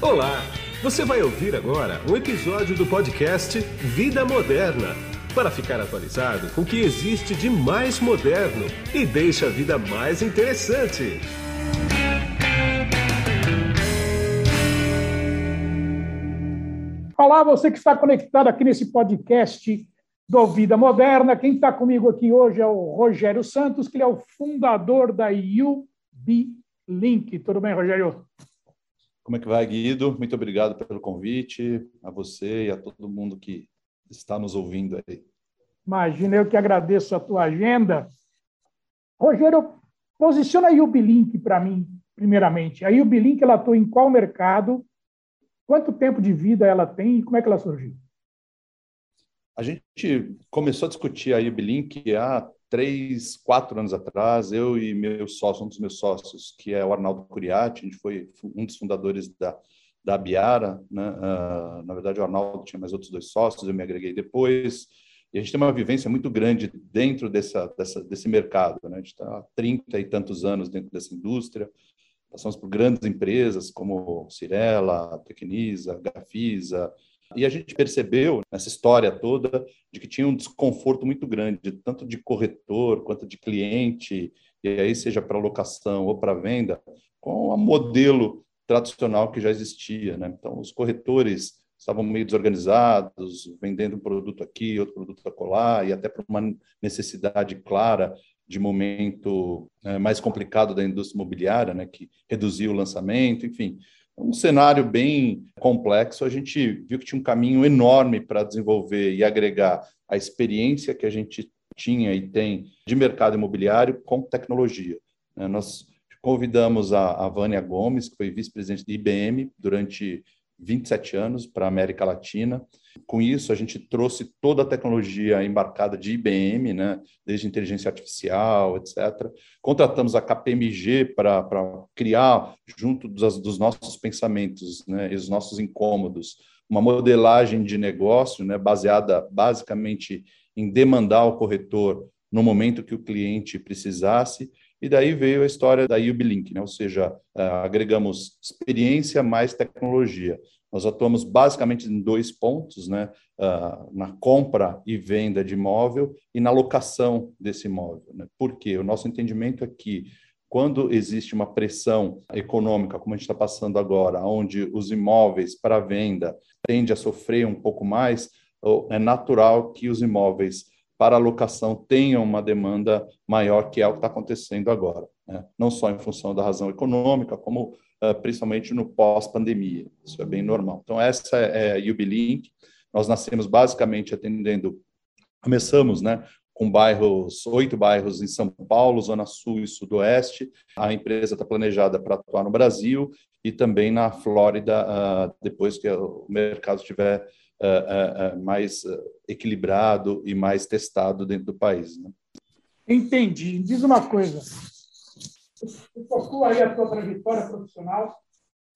Olá! Você vai ouvir agora um episódio do podcast Vida Moderna para ficar atualizado com o que existe de mais moderno e deixa a vida mais interessante. Olá, você que está conectado aqui nesse podcast do Vida Moderna. Quem está comigo aqui hoje é o Rogério Santos, que ele é o fundador da UB Link. Tudo bem, Rogério? Como é que vai, Guido? Muito obrigado pelo convite, a você e a todo mundo que está nos ouvindo aí. Imagina, eu que agradeço a tua agenda. Rogério, posiciona a UBLink para mim, primeiramente. A UBLink, ela atua em qual mercado? Quanto tempo de vida ela tem e como é que ela surgiu? A gente começou a discutir a UBLink há três, quatro anos atrás, eu e meu sócio, um dos meus sócios, que é o Arnaldo Curiati, a gente foi um dos fundadores da, da Biara, né? Uh, na verdade, o Arnaldo tinha mais outros dois sócios, eu me agreguei depois, e a gente tem uma vivência muito grande dentro dessa, dessa desse mercado, né? a gente está há 30 e tantos anos dentro dessa indústria, passamos por grandes empresas como Cirela, Tecnisa, Gafisa, e a gente percebeu nessa história toda de que tinha um desconforto muito grande, tanto de corretor quanto de cliente, e aí seja para locação ou para venda, com o modelo tradicional que já existia. Né? Então, os corretores estavam meio desorganizados, vendendo um produto aqui, outro produto acolá, e até por uma necessidade clara de momento né, mais complicado da indústria imobiliária, né, que reduziu o lançamento, enfim um cenário bem complexo. A gente viu que tinha um caminho enorme para desenvolver e agregar a experiência que a gente tinha e tem de mercado imobiliário com tecnologia. Né? Nós convidamos a, Vânia Gomes, que foi vice-presidente da IBM durante 27 anos para a América Latina. Com isso, a gente trouxe toda a tecnologia embarcada de IBM, né, desde inteligência artificial, etc. Contratamos a KPMG para criar, junto dos, dos nossos pensamentos né, e os nossos incômodos, uma modelagem de negócio né, baseada basicamente em demandar o corretor no momento que o cliente precisasse. E daí veio a história da UBLink, né? ou seja, uh, agregamos experiência mais tecnologia. Nós atuamos basicamente em dois pontos, né? Uh, na compra e venda de imóvel e na locação desse imóvel. Né? Por quê? O nosso entendimento é que quando existe uma pressão econômica, como a gente está passando agora, onde os imóveis para venda tendem a sofrer um pouco mais, é natural que os imóveis para locação tenham uma demanda maior que é o que está acontecendo agora. Né? Não só em função da razão econômica, como uh, principalmente no pós-pandemia. Isso é bem normal. Então, essa é a UBLink. Nós nascemos basicamente atendendo, começamos né, com bairros, oito bairros em São Paulo, Zona Sul e Sudoeste. A empresa está planejada para atuar no Brasil e também na Flórida, uh, depois que o mercado estiver uh, uh, mais equilibrado e mais testado dentro do país. Né? Entendi. Diz uma coisa. O foco aí a tua trajetória profissional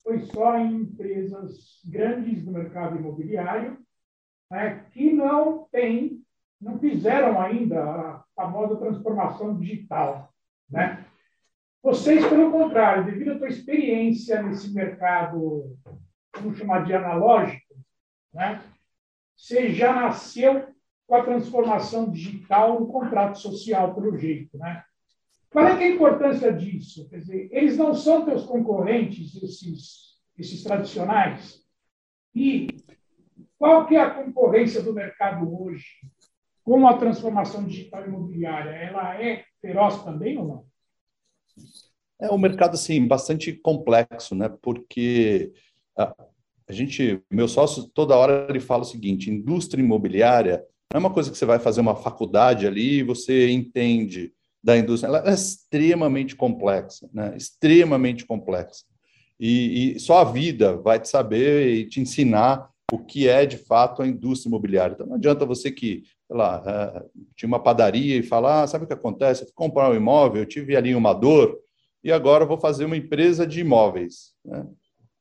foi só em empresas grandes do mercado imobiliário né, que não têm não fizeram ainda a famosa transformação digital. Né? Vocês, pelo contrário, devido à tua experiência nesse mercado, vamos chamar de analógico, né? Você já nasceu com a transformação digital no contrato social, pelo jeito. Né? Qual é, é, a importância disso? Quer dizer, eles não são teus concorrentes, esses, esses tradicionais? E qual que é a concorrência do mercado hoje? com a transformação digital imobiliária, ela é feroz também ou não? É um mercado assim bastante complexo, né? Porque a, gente, meu sócio, toda hora ele fala o seguinte: indústria imobiliária não é uma coisa que você vai fazer uma faculdade ali e você entende da indústria. Ela é extremamente complexa, né? Extremamente complexa. E, e só a vida vai te saber e te ensinar o que é de fato a indústria imobiliária. Então não adianta você que sei lá, é, tinha uma padaria e falar, ah, sabe o que acontece? Eu fui comprar um imóvel, eu tive ali uma dor e agora vou fazer uma empresa de imóveis. Né?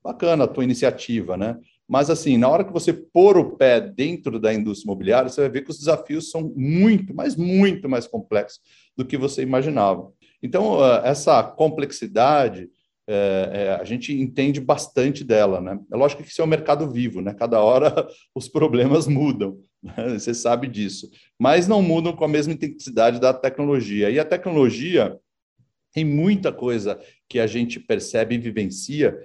Bacana a tua iniciativa, né? Mas, assim, na hora que você pôr o pé dentro da indústria imobiliária, você vai ver que os desafios são muito, mas muito mais complexos do que você imaginava. Então, essa complexidade é, é, a gente entende bastante dela, né? É lógico que isso é um mercado vivo, né? Cada hora os problemas mudam, né? você sabe disso, mas não mudam com a mesma intensidade da tecnologia. E a tecnologia tem muita coisa que a gente percebe e vivencia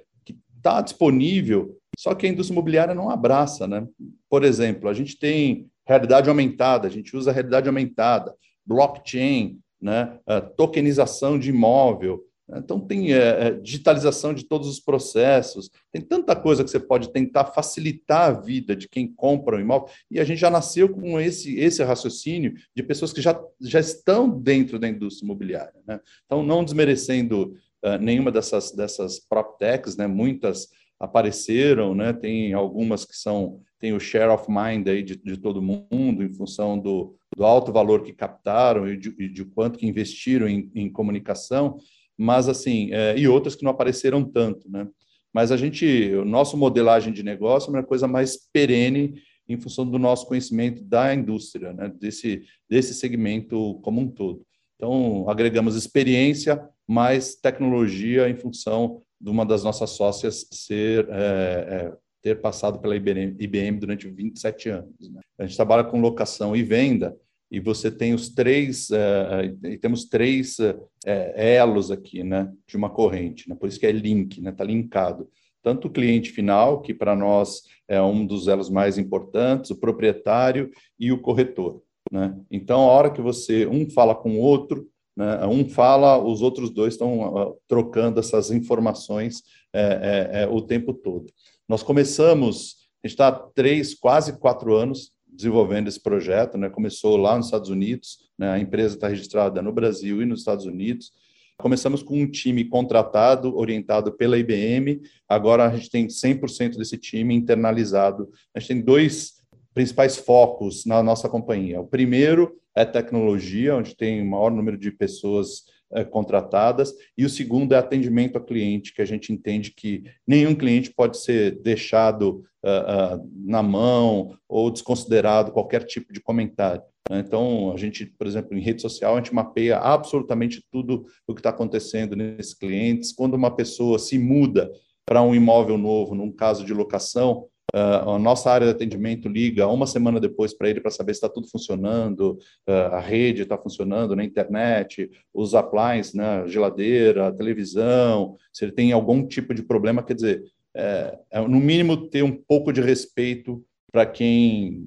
está disponível, só que a indústria imobiliária não abraça, né? Por exemplo, a gente tem realidade aumentada, a gente usa realidade aumentada, blockchain, né? tokenização de imóvel, então, tem é, é, digitalização de todos os processos, tem tanta coisa que você pode tentar facilitar a vida de quem compra um imóvel, e a gente já nasceu com esse, esse raciocínio de pessoas que já, já estão dentro da indústria imobiliária. Né? Então, não desmerecendo uh, nenhuma dessas, dessas PropTechs, né? muitas apareceram, né? tem algumas que são, tem o share of mind aí de, de todo mundo, em função do, do alto valor que captaram e de, e de quanto que investiram em, em comunicação, mas assim, é, e outras que não apareceram tanto, né? Mas a gente, o nosso modelagem de negócio é uma coisa mais perene em função do nosso conhecimento da indústria, né? Desse, desse segmento como um todo. Então, agregamos experiência mais tecnologia em função de uma das nossas sócias ser é, é, ter passado pela IBM, IBM durante 27 anos. Né? A gente trabalha com locação e venda, e você tem os três, uh, e temos três uh, elos aqui, né, de uma corrente, né, por isso que é link, né, está linkado. Tanto o cliente final, que para nós é um dos elos mais importantes, o proprietário e o corretor. Né? Então, a hora que você, um fala com o outro, né, um fala, os outros dois estão uh, trocando essas informações é, é, o tempo todo. Nós começamos, a gente está três, quase quatro anos desenvolvendo esse projeto, né? Começou lá nos Estados Unidos, né? A empresa está registrada no Brasil e nos Estados Unidos. Começamos com um time contratado, orientado pela IBM. Agora a gente tem 100% desse time internalizado. A gente tem dois principais focos na nossa companhia. O primeiro é tecnologia, onde tem o maior número de pessoas é, contratadas, e o segundo é atendimento ao cliente, que a gente entende que nenhum cliente pode ser deixado uh, uh, na mão ou desconsiderado qualquer tipo de comentário. Né? Então, a gente, por exemplo, em rede social, a gente mapeia absolutamente tudo o que está acontecendo nesses clientes. Quando uma pessoa se muda para um imóvel novo, num caso de locação, Uh, a nossa área de atendimento liga uma semana depois para ele para saber se está tudo funcionando, uh, a rede está funcionando na internet, os appliances, né, geladeira, televisão, se ele tem algum tipo de problema, quer dizer, é, é no mínimo ter um pouco de respeito para quem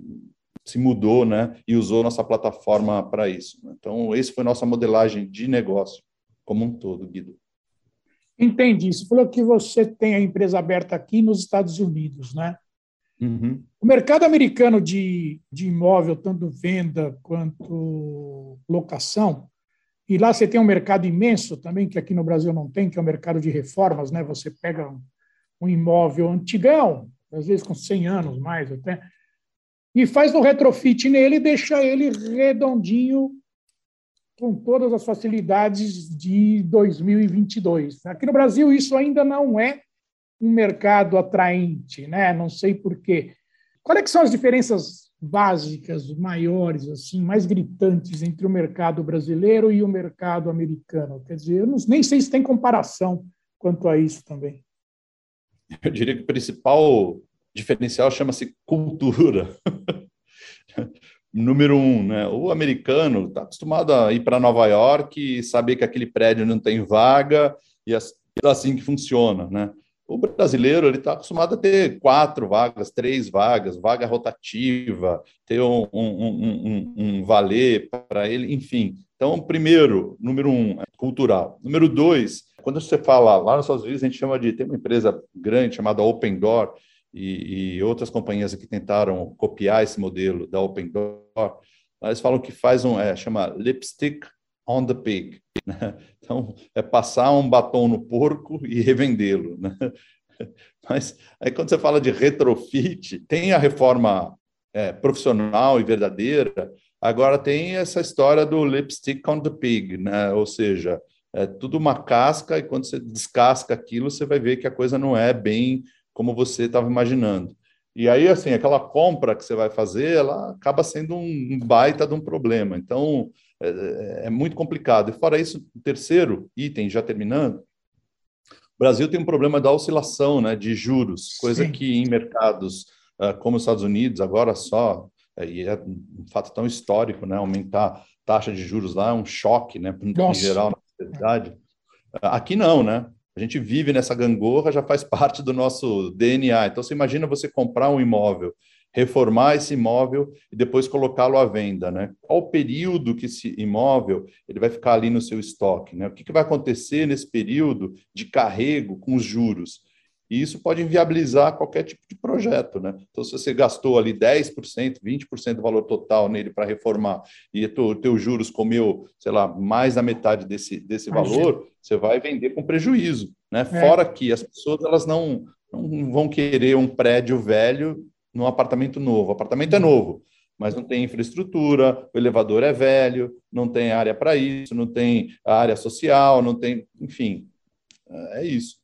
se mudou né, e usou nossa plataforma para isso. Então, esse foi nossa modelagem de negócio como um todo, Guido. Entendi. Você falou que você tem a empresa aberta aqui nos Estados Unidos, né? Uhum. O mercado americano de, de imóvel, tanto venda quanto locação, e lá você tem um mercado imenso também, que aqui no Brasil não tem, que é o mercado de reformas, né? Você pega um, um imóvel antigão, às vezes com 100 anos mais até, e faz um retrofit nele e deixa ele redondinho com todas as facilidades de 2022. Aqui no Brasil isso ainda não é um mercado atraente, né? Não sei por quê. Quais é são as diferenças básicas, maiores, assim, mais gritantes entre o mercado brasileiro e o mercado americano? Quer dizer, eu não, nem sei se tem comparação quanto a isso também. Eu diria que o principal diferencial chama-se cultura. Número um, né? O americano está acostumado a ir para Nova York e saber que aquele prédio não tem vaga e é assim que funciona, né? O brasileiro ele está acostumado a ter quatro vagas, três vagas, vaga rotativa, ter um, um, um, um valer para ele, enfim. Então, primeiro, número um, é cultural. Número dois, quando você fala lá nos Estados Unidos, a gente chama de tem uma empresa grande chamada Open Door e, e outras companhias que tentaram copiar esse modelo da Open Door. Eles falam que faz um é, chama lipstick on the pig. Né? Então, é passar um batom no porco e revendê-lo. Né? Mas aí, quando você fala de retrofit, tem a reforma é, profissional e verdadeira, agora tem essa história do lipstick on the pig, né? ou seja, é tudo uma casca e quando você descasca aquilo, você vai ver que a coisa não é bem como você estava imaginando. E aí, assim, aquela compra que você vai fazer, ela acaba sendo um baita de um problema. Então, é, é, é muito complicado. E fora isso, o terceiro item, já terminando, Brasil tem um problema da oscilação né, de juros, coisa Sim. que em mercados uh, como os Estados Unidos, agora só, uh, e é um fato tão histórico, né, aumentar taxa de juros lá é um choque, né, em geral, na sociedade. Uh, aqui não, né? A gente vive nessa gangorra, já faz parte do nosso DNA. Então, você imagina você comprar um imóvel reformar esse imóvel e depois colocá-lo à venda, né? Qual o período que esse imóvel ele vai ficar ali no seu estoque, né? O que, que vai acontecer nesse período de carrego com os juros? E isso pode inviabilizar qualquer tipo de projeto, né? Então, se você gastou ali 10%, 20% do valor total nele para reformar e o teu juros comeu, sei lá, mais da metade desse, desse valor, você vai vender com prejuízo, né? É. Fora que as pessoas elas não, não vão querer um prédio velho num apartamento novo. O apartamento é novo, mas não tem infraestrutura, o elevador é velho, não tem área para isso, não tem área social, não tem, enfim, é isso.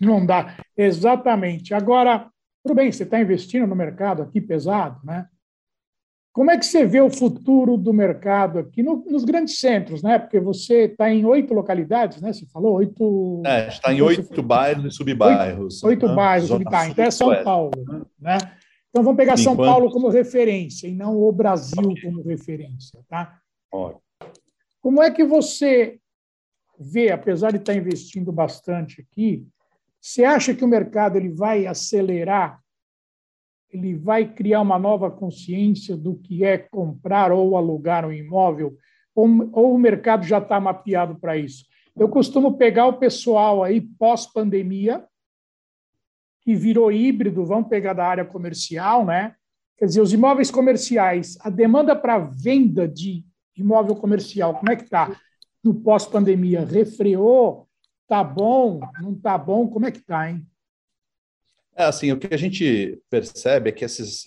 Não dá, exatamente. Agora, tudo bem, você está investindo no mercado aqui pesado, né? Como é que você vê o futuro do mercado aqui no, nos grandes centros, né? Porque você está em oito localidades, né? Você falou oito. É, está em oito bairros e subbairros. Oito, oito né? bairros, tá. Então é São Paulo, né? Então vamos pegar São Paulo como referência e não o Brasil como referência, tá? Como é que você vê, apesar de estar investindo bastante aqui, você acha que o mercado ele vai acelerar? Ele vai criar uma nova consciência do que é comprar ou alugar um imóvel? Ou, ou o mercado já está mapeado para isso? Eu costumo pegar o pessoal aí pós-pandemia, que virou híbrido, vamos pegar da área comercial, né? Quer dizer, os imóveis comerciais, a demanda para venda de imóvel comercial, como é que está? No pós-pandemia, refreou? Está bom? Não está bom? Como é que está, hein? É assim, o que a gente percebe é que esses,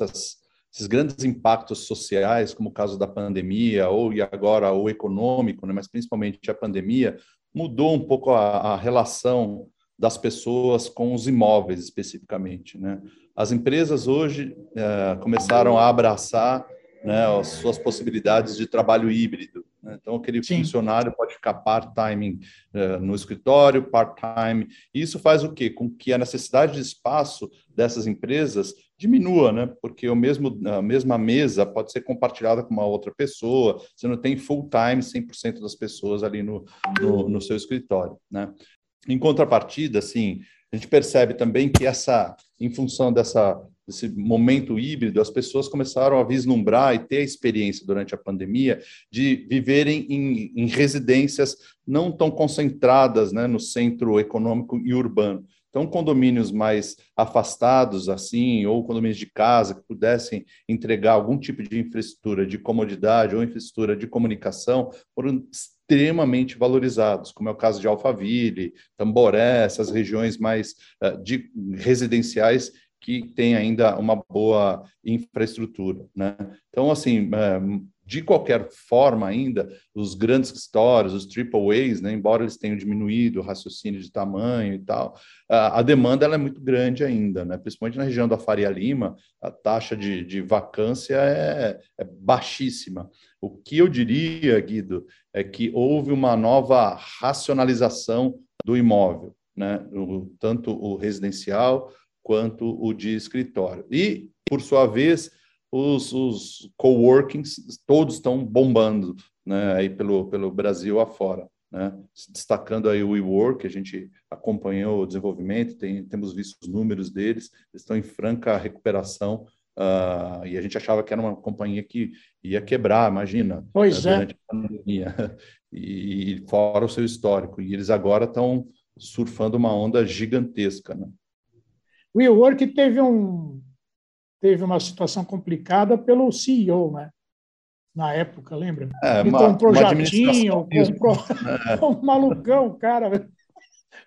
esses grandes impactos sociais, como o caso da pandemia, ou e agora o econômico, né, mas principalmente a pandemia, mudou um pouco a, a relação das pessoas com os imóveis especificamente. Né? As empresas hoje é, começaram a abraçar né, as suas possibilidades de trabalho híbrido. Né? Então, aquele Sim. funcionário pode ficar part-time é, no escritório, part-time. Isso faz o quê? Com que a necessidade de espaço dessas empresas diminua, né? Porque o mesmo, a mesma mesa pode ser compartilhada com uma outra pessoa, você não tem full-time 100% das pessoas ali no, no, no seu escritório, né? Em contrapartida, assim, a gente percebe também que essa, em função dessa, desse momento híbrido, as pessoas começaram a vislumbrar e ter a experiência durante a pandemia de viverem em, em residências não tão concentradas né, no centro econômico e urbano. Então, condomínios mais afastados, assim, ou condomínios de casa que pudessem entregar algum tipo de infraestrutura de comodidade ou infraestrutura de comunicação, foram extremamente valorizados, como é o caso de Alphaville, Tamboré, essas regiões mais uh, de, residenciais que têm ainda uma boa infraestrutura. Né? Então, assim, uh, de qualquer forma ainda, os grandes histórias, os triple A's, né, embora eles tenham diminuído o raciocínio de tamanho e tal, a, a demanda ela é muito grande ainda, né, principalmente na região da Faria Lima, a taxa de, de vacância é, é baixíssima. O que eu diria, Guido, é que houve uma nova racionalização do imóvel, né, o, tanto o residencial quanto o de escritório. E, por sua vez, os, os coworkings todos estão bombando né, aí pelo, pelo Brasil afora. Né? Destacando aí o WeWork, a gente acompanhou o desenvolvimento, tem, temos visto os números deles, eles estão em franca recuperação uh, e a gente achava que era uma companhia que ia quebrar, imagina, pois né, durante é. a pandemia, e fora o seu histórico. E eles agora estão surfando uma onda gigantesca. Né? O WeWork teve um, teve uma situação complicada pelo CEO, né? Na época, lembra? É, Ele uma, comprou uma jatinho, comprou é. um malucão, cara.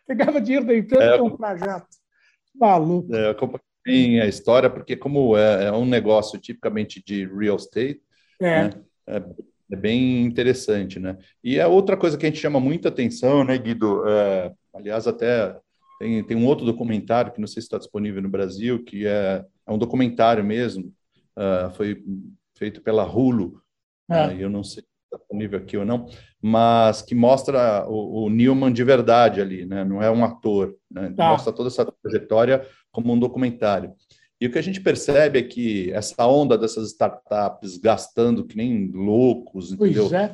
Pegava dinheiro da empresa é, e jato. Maluco. É, tem a história, porque como é, é, um negócio tipicamente de real estate, é. Né? é. é bem interessante, né? E é outra coisa que a gente chama muita atenção, né, Guido? É, aliás, até tem, tem um outro documentário que não sei se está disponível no Brasil, que é, é um documentário mesmo, uh, foi feito pela Hulu, é. uh, eu não sei disponível aqui ou não, mas que mostra o, o Newman de verdade ali, né? Não é um ator, né? Tá. Mostra toda essa trajetória como um documentário. E o que a gente percebe é que essa onda dessas startups gastando que nem loucos, entendeu? É.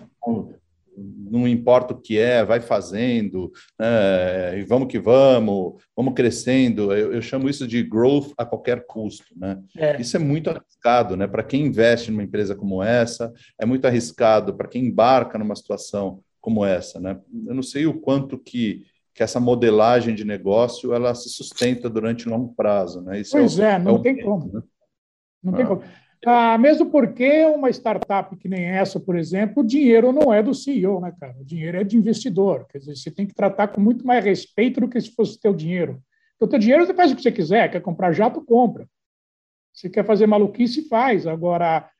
Não importa o que é, vai fazendo, né? e vamos que vamos, vamos crescendo. Eu, eu, chamo isso de growth a qualquer custo. Né? É. Isso é muito arriscado né? para quem investe numa empresa como essa, é muito arriscado para quem embarca numa situação como essa. Né? Eu não sei o quanto que que essa modelagem de negócio ela se sustenta durante longo prazo. Né? Isso é pois é, é não é tem como. Né? Não ah. tem como. Ah, mesmo porque uma startup que nem essa, por exemplo, o dinheiro não é do CEO, né, cara? O dinheiro é de investidor. Quer dizer, você tem que tratar com muito mais respeito do que se fosse teu dinheiro. O teu dinheiro você faz o que você quiser. Quer comprar jato, compra. Você quer fazer maluquice, faz. Agora,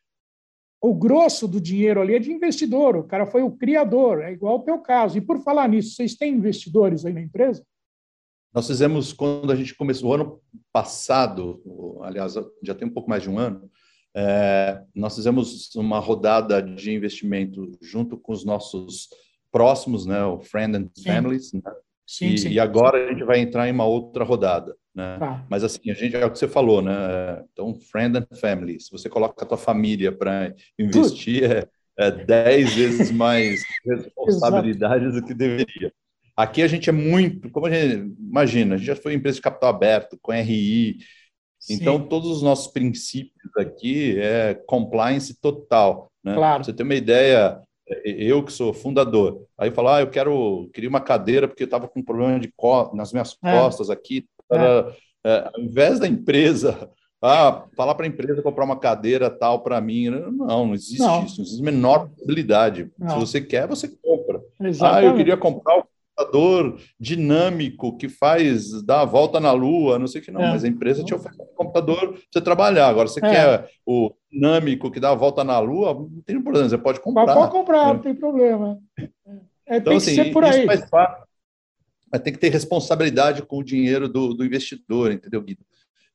o grosso do dinheiro ali é de investidor, o cara foi o criador, é igual ao teu caso. E por falar nisso, vocês têm investidores aí na empresa? Nós fizemos, quando a gente começou, o ano passado, aliás, já tem um pouco mais de um ano, é, nós fizemos uma rodada de investimento junto com os nossos próximos, né, o Friend and Families, né? Sim, e, sim. e agora a gente vai entrar em uma outra rodada, né? Tá. Mas assim, a gente é o que você falou, né? Então, friend and family. Se você coloca a tua família para investir, é, é dez vezes mais responsabilidade do que deveria. Aqui a gente é muito, como a gente imagina, a gente já foi empresa de capital aberto, com RI, Sim. então todos os nossos princípios aqui é compliance total. Né? Claro. Pra você ter uma ideia, eu que sou fundador, aí falar, ah, eu quero, queria uma cadeira porque eu estava com um problema de co nas minhas é. costas aqui, é. É, ao invés da empresa, ah, falar para a empresa comprar uma cadeira tal para mim, não, não existe não. isso, não existe a menor possibilidade. Não. Se você quer, você compra. Exatamente. Ah, eu queria comprar o computador dinâmico que faz dar a volta na lua, não sei o que não, é. mas a empresa te oferece um computador para você trabalhar. Agora, você é. quer o dinâmico que dá a volta na lua, não tem problema, você pode comprar. Pode comprar, não tem problema. É, então, tem assim, que ser por aí. Faz parte, mas tem que ter responsabilidade com o dinheiro do, do investidor, entendeu, Guido?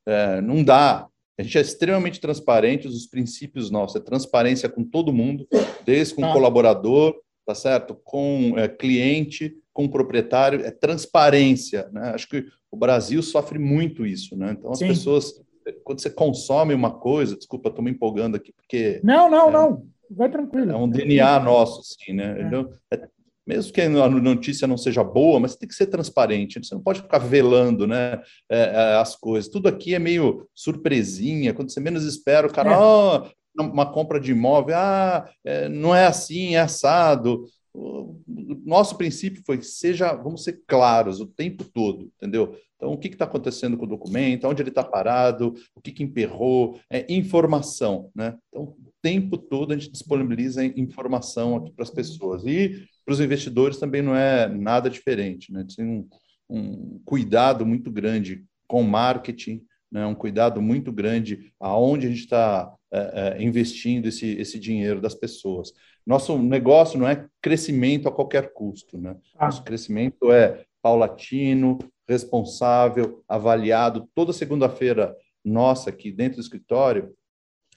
É, não dá. A gente é extremamente transparente, os princípios nossos é transparência com todo mundo, desde com o ah. colaborador, tá certo? Com é, cliente, com proprietário, é transparência. Né? Acho que o Brasil sofre muito isso, né? Então as Sim. pessoas, quando você consome uma coisa, desculpa, estou me empolgando aqui, porque. Não, não, é, não. Vai tranquilo. É um DNA nosso, assim, né? É. Então, é, mesmo que a notícia não seja boa, mas tem que ser transparente. Você não pode ficar velando, né? É, é as coisas. Tudo aqui é meio surpresinha. Quando você menos espera, o cara, é. oh, uma compra de imóvel, ah, não é assim, é assado. O nosso princípio foi seja, vamos ser claros o tempo todo, entendeu? Então, o que está acontecendo com o documento, onde ele está parado, o que, que emperrou, é informação, né? Então, o tempo todo a gente disponibiliza informação aqui para as pessoas. E para os investidores também não é nada diferente, né? Tem um, um cuidado muito grande com marketing, né? um cuidado muito grande aonde a gente está é, é, investindo esse, esse dinheiro das pessoas. Nosso negócio não é crescimento a qualquer custo, né? Ah. Nosso crescimento é paulatino, responsável, avaliado. Toda segunda-feira nossa aqui dentro do escritório,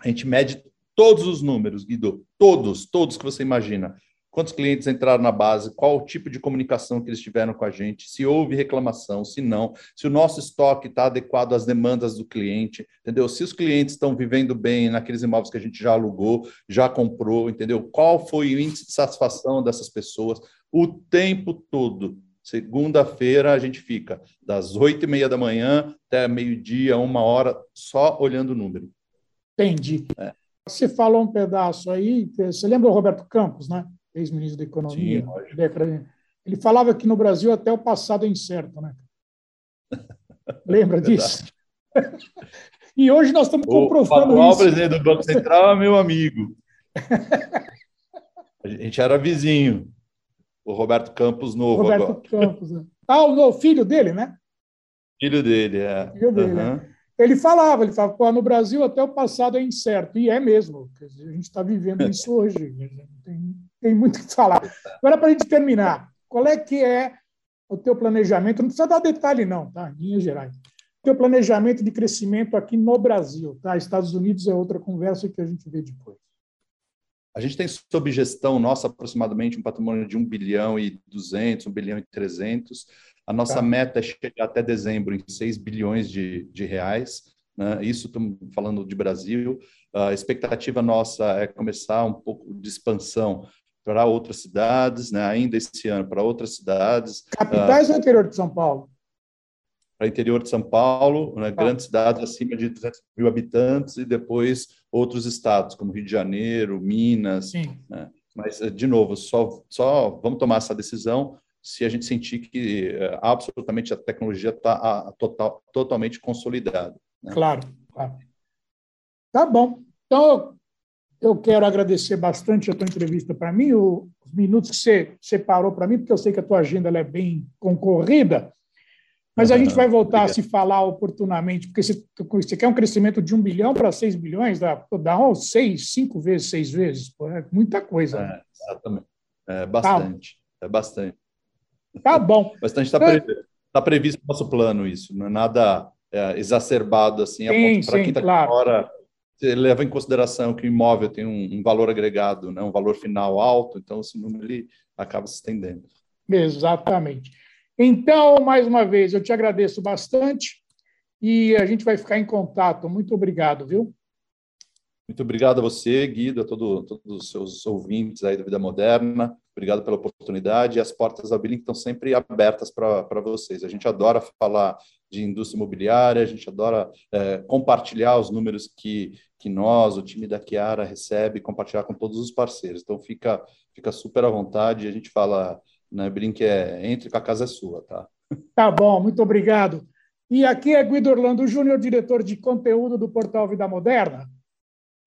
a gente mede todos os números, Guido, todos, todos que você imagina quantos clientes entraram na base, qual o tipo de comunicação que eles tiveram com a gente, se houve reclamação, se não, se o nosso estoque está adequado às demandas do cliente, entendeu? Se os clientes estão vivendo bem naqueles imóveis que a gente já alugou, já comprou, entendeu? Qual foi o índice de satisfação dessas pessoas o tempo todo. Segunda-feira a gente fica das oito e meia da manhã até meio-dia, uma hora, só olhando o número. Entendi. É. Você falou um pedaço aí, você lembra o Roberto Campos, né? Ex-ministro da Economia. Sim, ele falava que no Brasil até o passado é incerto, né? Lembra disso? e hoje nós estamos comprovando o isso. O presidente do Banco Central é meu amigo. A gente era vizinho. O Roberto Campos novo Roberto agora. Campos. Né? Ah, o novo filho dele, né? Filho dele, é. Filho dele, uhum. é. Ele falava, ele falava, no Brasil até o passado é incerto. E é mesmo. A gente está vivendo isso hoje. Tem, tem muito o que falar. Agora, para a gente terminar, qual é que é o teu planejamento? Não precisa dar detalhe, não, tá? Em linhas gerais. O teu planejamento de crescimento aqui no Brasil, tá? Estados Unidos é outra conversa que a gente vê depois. a gente tem sob gestão nossa aproximadamente um patrimônio de 1 bilhão e 200, 1 bilhão e 300. A nossa tá. meta é chegar até dezembro em 6 bilhões de, de reais. Né? Isso estamos falando de Brasil. A expectativa nossa é começar um pouco de expansão para outras cidades, né? ainda esse ano para outras cidades. Capitais uh, ou interior de São Paulo? Para interior de São Paulo, né? tá. grandes cidades acima de 200 mil habitantes e depois outros estados, como Rio de Janeiro, Minas. Né? Mas, de novo, só, só vamos tomar essa decisão se a gente sentir que uh, absolutamente a tecnologia está total, totalmente consolidada. Né? Claro, claro. Tá bom. Então, eu quero agradecer bastante a tua entrevista para mim, os minutos que você separou para mim, porque eu sei que a tua agenda é bem concorrida, mas a gente vai voltar a se falar oportunamente, porque você, você quer um crescimento de um bilhão para seis bilhões, dá, dá seis, cinco vezes, seis vezes, pô, é muita coisa. É, exatamente. É bastante, tá. é bastante. Tá bom. Bastante está previsto, tá previsto no nosso plano isso, não é nada é, exacerbado assim, para quem está claro. fora leva em consideração que o imóvel tem um, um, valor agregado, né, um valor final alto, então esse número ele acaba se estendendo. Exatamente. Então, mais uma vez, eu te agradeço bastante e a gente vai ficar em contato. Muito obrigado, viu? Muito obrigado a você, Guido, a todo, todos os seus ouvintes aí da Vida Moderna. Obrigado pela oportunidade. E as portas da Billing estão sempre abertas para vocês. A gente adora falar de indústria imobiliária, a gente adora é, compartilhar os números que, que nós, o time da Chiara, recebe, compartilhar com todos os parceiros. Então, fica, fica super à vontade. A gente fala, né, Brinque, é, entre que a casa é sua, tá? Tá bom, muito obrigado. E aqui é Guido Orlando Júnior, diretor de conteúdo do portal Vida Moderna,